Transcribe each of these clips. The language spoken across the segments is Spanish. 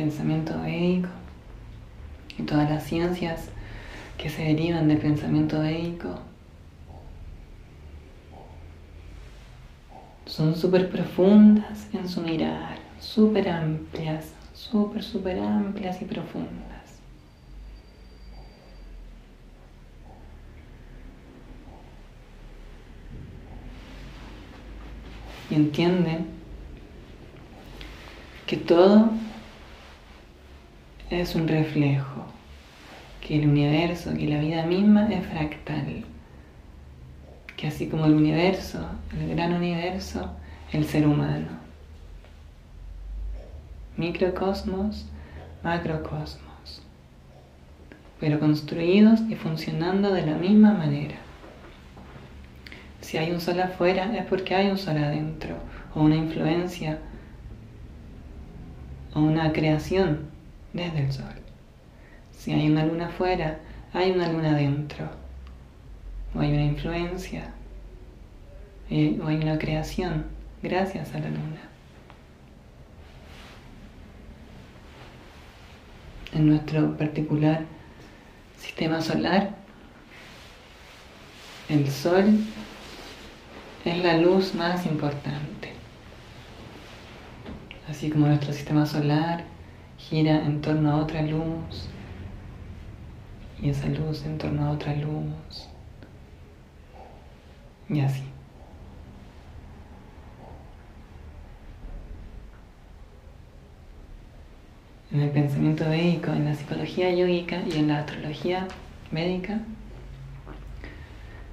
pensamiento védico y todas las ciencias que se derivan del pensamiento védico son súper profundas en su mirar, súper amplias, súper, súper amplias y profundas. Y entienden que todo es un reflejo, que el universo, que la vida misma es fractal, que así como el universo, el gran universo, el ser humano. Microcosmos, macrocosmos, pero construidos y funcionando de la misma manera. Si hay un sol afuera es porque hay un sol adentro, o una influencia, o una creación desde el sol. Si hay una luna afuera, hay una luna adentro, o hay una influencia, eh, o hay una creación gracias a la luna. En nuestro particular sistema solar, el sol es la luz más importante. Así como nuestro sistema solar gira en torno a otra luz y esa luz en torno a otra luz y así. En el pensamiento védico, en la psicología yógica y en la astrología médica,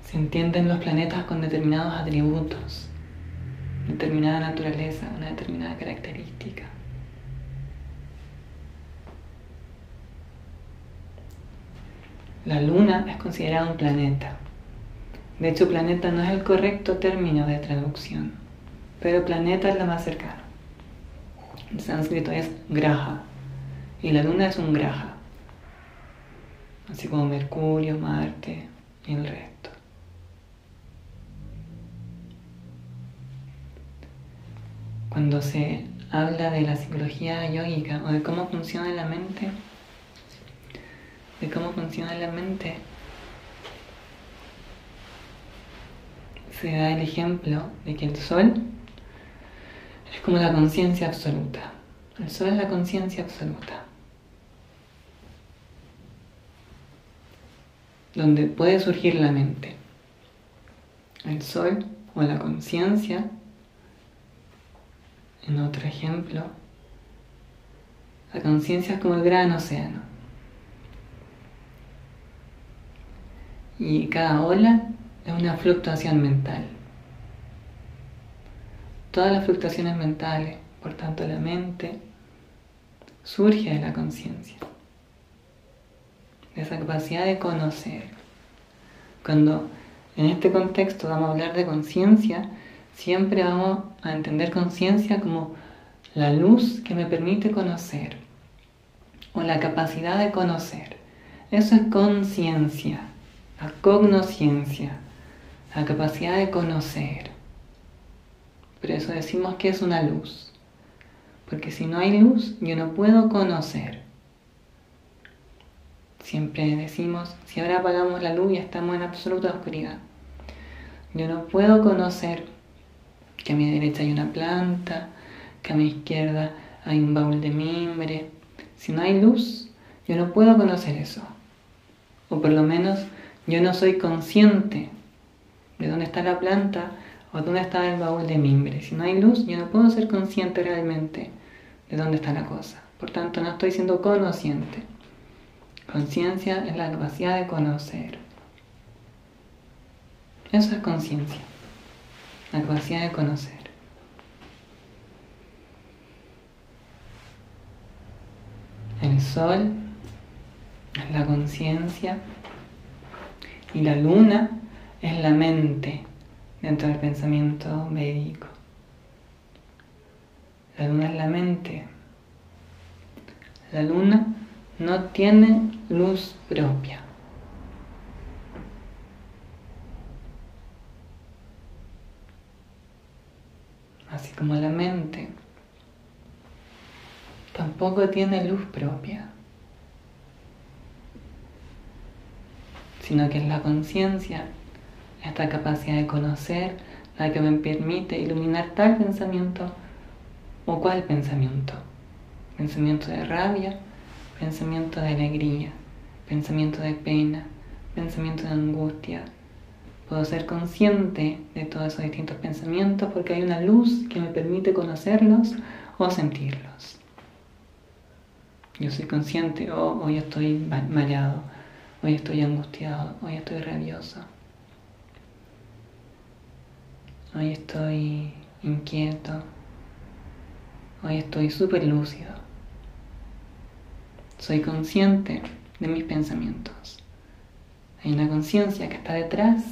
se entienden los planetas con determinados atributos, determinada naturaleza, una determinada característica. La luna es considerada un planeta. De hecho, planeta no es el correcto término de traducción, pero planeta es la más cercana. En sánscrito es graha y la luna es un graha, así como Mercurio, Marte y el resto. cuando se habla de la psicología yógica o de cómo funciona la mente, de cómo funciona la mente, se da el ejemplo de que el sol es como la conciencia absoluta. El sol es la conciencia absoluta. Donde puede surgir la mente. El sol o la conciencia en otro ejemplo, la conciencia es como el gran océano. Y cada ola es una fluctuación mental. Todas las fluctuaciones mentales, por tanto la mente, surge de la conciencia, de esa capacidad de conocer. Cuando en este contexto vamos a hablar de conciencia, Siempre vamos a entender conciencia como la luz que me permite conocer o la capacidad de conocer. Eso es conciencia, cognosciencia, la capacidad de conocer. Por eso decimos que es una luz. Porque si no hay luz, yo no puedo conocer. Siempre decimos, si ahora apagamos la luz y estamos en absoluta oscuridad. Yo no puedo conocer que a mi derecha hay una planta, que a mi izquierda hay un baúl de mimbre. Si no hay luz, yo no puedo conocer eso. O por lo menos yo no soy consciente de dónde está la planta o dónde está el baúl de mimbre. Si no hay luz, yo no puedo ser consciente realmente de dónde está la cosa. Por tanto, no estoy siendo conociente. Conciencia es la capacidad de conocer. Eso es conciencia la capacidad de conocer. El sol es la conciencia y la luna es la mente dentro del pensamiento médico. La luna es la mente. La luna no tiene luz propia. así como la mente, tampoco tiene luz propia, sino que es la conciencia, esta capacidad de conocer, la que me permite iluminar tal pensamiento o cual pensamiento. Pensamiento de rabia, pensamiento de alegría, pensamiento de pena, pensamiento de angustia. Puedo ser consciente de todos esos distintos pensamientos porque hay una luz que me permite conocerlos o sentirlos. Yo soy consciente, oh, hoy estoy mareado, hoy estoy angustiado, hoy estoy rabioso, hoy estoy inquieto, hoy estoy súper lúcido. Soy consciente de mis pensamientos. Hay una conciencia que está detrás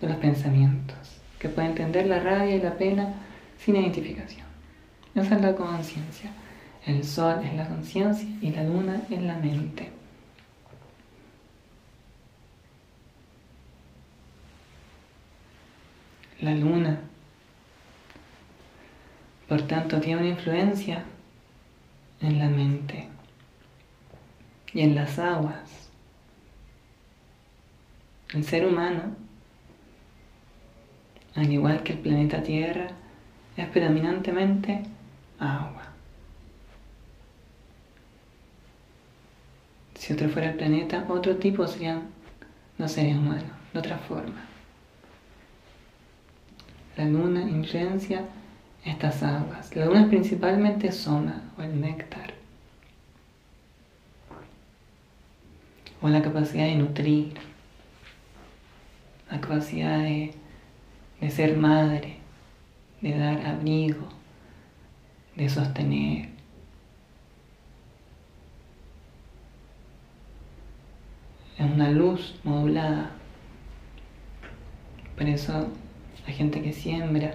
de los pensamientos, que puede entender la rabia y la pena sin identificación. Esa es la conciencia. El sol es la conciencia y la luna es la mente. La luna, por tanto, tiene una influencia en la mente y en las aguas. El ser humano, al igual que el planeta Tierra, es predominantemente agua. Si otro fuera el planeta, otro tipo serían los seres humanos, de otra forma. La luna influencia estas aguas. La luna es principalmente soma o el néctar. O la capacidad de nutrir, la capacidad de, de ser madre, de dar abrigo, de sostener. Es una luz modulada. Por eso la gente que siembra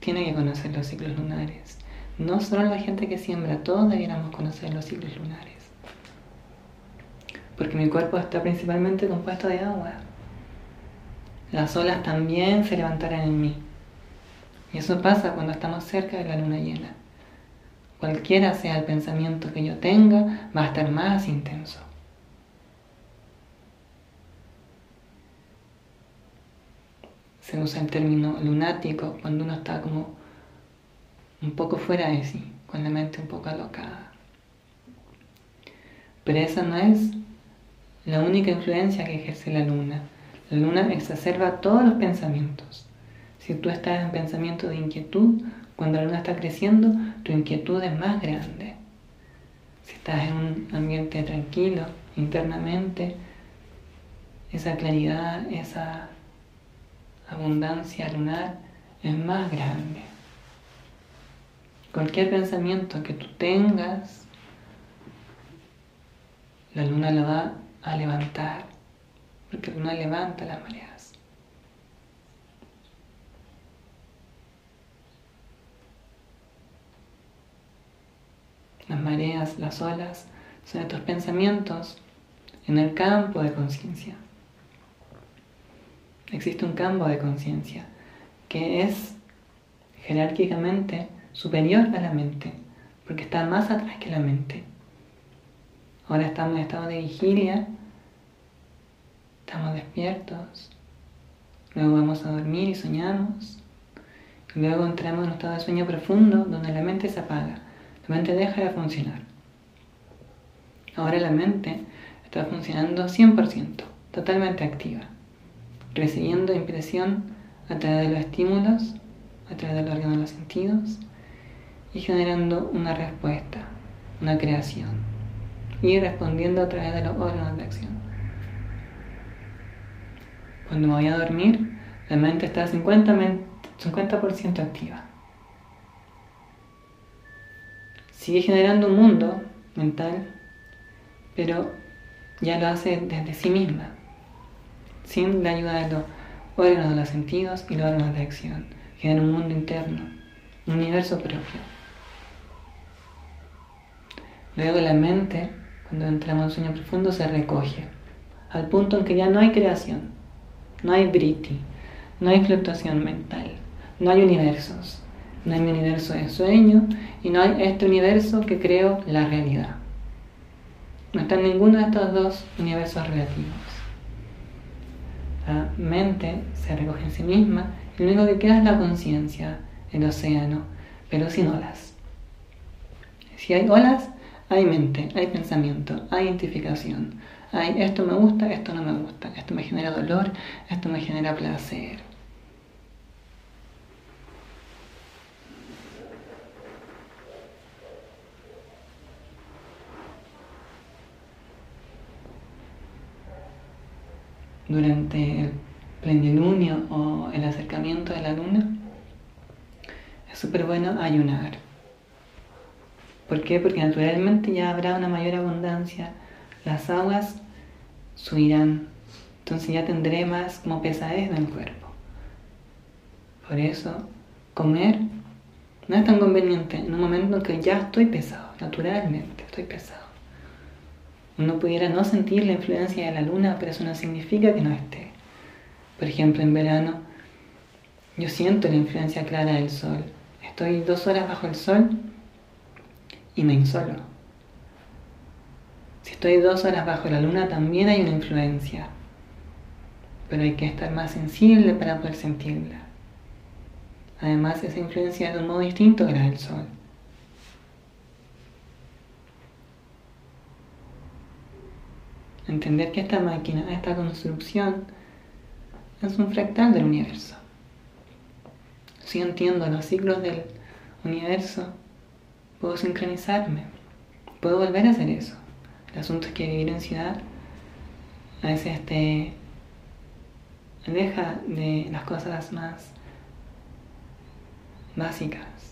tiene que conocer los ciclos lunares. No solo la gente que siembra, todos debiéramos conocer los ciclos lunares. Porque mi cuerpo está principalmente compuesto de agua. Las olas también se levantarán en mí. Y eso pasa cuando estamos cerca de la luna llena. Cualquiera sea el pensamiento que yo tenga, va a estar más intenso. Se usa el término lunático cuando uno está como un poco fuera de sí, con la mente un poco alocada. Pero esa no es la única influencia que ejerce la luna. La luna exacerba todos los pensamientos. Si tú estás en pensamiento de inquietud, cuando la luna está creciendo, tu inquietud es más grande. Si estás en un ambiente tranquilo internamente, esa claridad, esa abundancia lunar es más grande. Cualquier pensamiento que tú tengas, la luna lo va a levantar, porque la luna levanta las mareas. Las mareas, las olas, son estos pensamientos en el campo de conciencia. Existe un campo de conciencia que es jerárquicamente superior a la mente, porque está más atrás que la mente. Ahora estamos en estado de vigilia, estamos despiertos, luego vamos a dormir y soñamos, y luego entramos en un estado de sueño profundo donde la mente se apaga la mente deja de funcionar. Ahora la mente está funcionando 100%, totalmente activa, recibiendo impresión a través de los estímulos, a través del órgano de los sentidos y generando una respuesta, una creación y respondiendo a través de los órganos de acción. Cuando me voy a dormir, la mente está 50%, 50 activa. sigue generando un mundo mental, pero ya lo hace desde sí misma, sin la ayuda de los órganos de los sentidos y los órganos de acción. Genera un mundo interno, un universo propio. Luego la mente, cuando entramos en sueño profundo, se recoge, al punto en que ya no hay creación, no hay briti, no hay fluctuación mental, no hay universos. No hay mi universo de sueño y no hay este universo que creo la realidad. No está en ninguno de estos dos universos relativos. La mente se recoge en sí misma y lo único que queda es la conciencia, el océano, pero sin olas. Si hay olas, hay mente, hay pensamiento, hay identificación. Hay esto me gusta, esto no me gusta, esto me genera dolor, esto me genera placer. Durante el plenilunio o el acercamiento de la luna, es súper bueno ayunar. ¿Por qué? Porque naturalmente ya habrá una mayor abundancia, las aguas subirán, entonces ya tendré más como pesadez en el cuerpo. Por eso, comer no es tan conveniente en un momento en que ya estoy pesado, naturalmente estoy pesado. Uno pudiera no sentir la influencia de la luna, pero eso no significa que no esté. Por ejemplo, en verano, yo siento la influencia clara del sol. Estoy dos horas bajo el sol y me insolo. Si estoy dos horas bajo la luna, también hay una influencia. Pero hay que estar más sensible para poder sentirla. Además, esa influencia es de un modo distinto que la del sol. Entender que esta máquina, esta construcción, es un fractal del universo. Si entiendo los ciclos del universo, puedo sincronizarme, puedo volver a hacer eso. El asunto es que vivir en ciudad a veces te aleja de las cosas más básicas.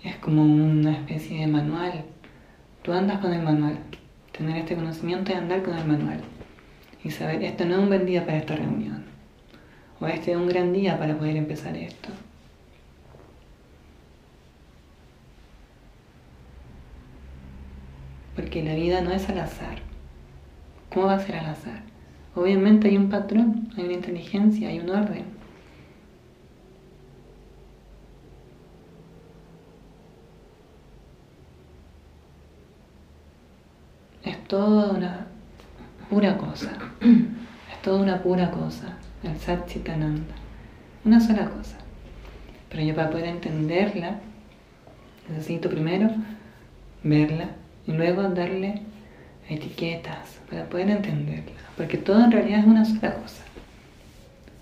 es como una especie de manual. Tú andas con el manual, tener este conocimiento y andar con el manual. Y saber, esto no es un buen día para esta reunión. O este es un gran día para poder empezar esto. Porque la vida no es al azar. ¿Cómo va a ser al azar? Obviamente hay un patrón, hay una inteligencia, hay un orden. Toda una pura cosa. Es toda una pura cosa. El Satchitananda. Una sola cosa. Pero yo para poder entenderla, necesito primero verla y luego darle etiquetas para poder entenderla. Porque todo en realidad es una sola cosa.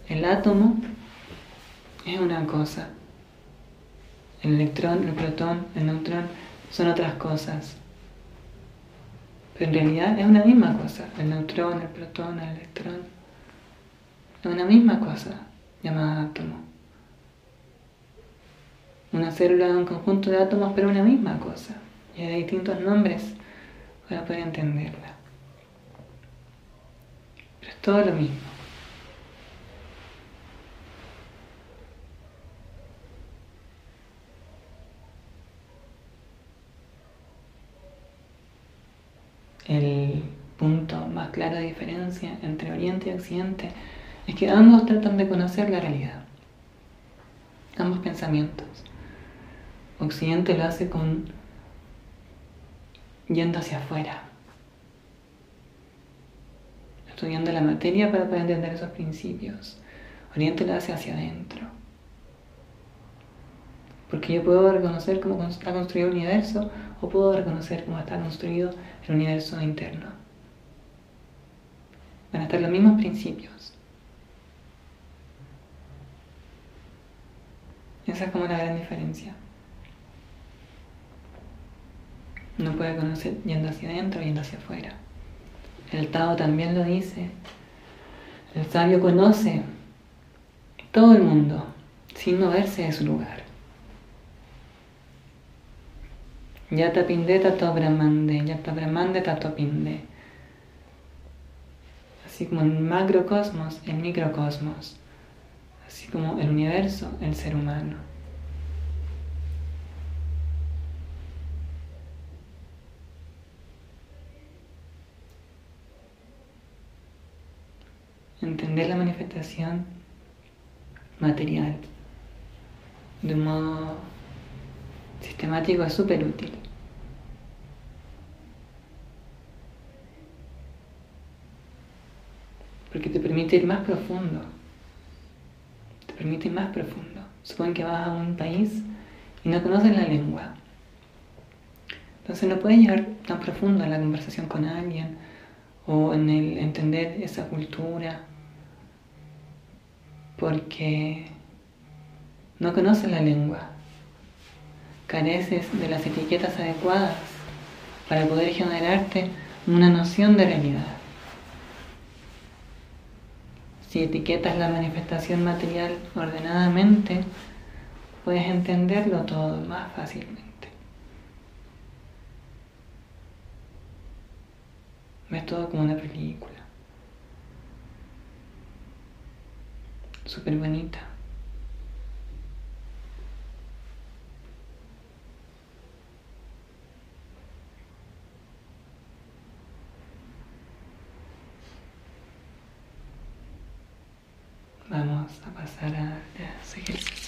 El átomo es una cosa. El electrón, el protón, el neutrón son otras cosas. Pero en realidad es una misma cosa, el neutrón, el protón, el electrón. Es una misma cosa llamada átomo. Una célula es un conjunto de átomos, pero una misma cosa. Y hay distintos nombres para poder entenderla. Pero es todo lo mismo. el de diferencia entre Oriente y Occidente es que ambos tratan de conocer la realidad, ambos pensamientos. Occidente lo hace con yendo hacia afuera, estudiando la materia para poder entender esos principios. Oriente lo hace hacia adentro. Porque yo puedo reconocer cómo está construido el universo o puedo reconocer cómo está construido el universo interno. Van a estar los mismos principios. Esa es como la gran diferencia. No puede conocer yendo hacia adentro, yendo hacia afuera. El Tao también lo dice. El sabio conoce todo el mundo sin moverse de su lugar. Yata pinde tato brahmande, yata brahmande tato pinde. Así como el macrocosmos, el microcosmos. Así como el universo, el ser humano. entender la manifestación material de un modo sistemático es súper útil. Porque te permite ir más profundo. Te permite ir más profundo. Supongo que vas a un país y no conoces la lengua. Entonces no puedes llegar tan profundo en la conversación con alguien o en el entender esa cultura porque no conoces la lengua, careces de las etiquetas adecuadas para poder generarte una noción de realidad. Si etiquetas la manifestación material ordenadamente, puedes entenderlo todo más fácilmente. Ves todo como una película. Súper bonita. Vamos a pasar a los ejercicios.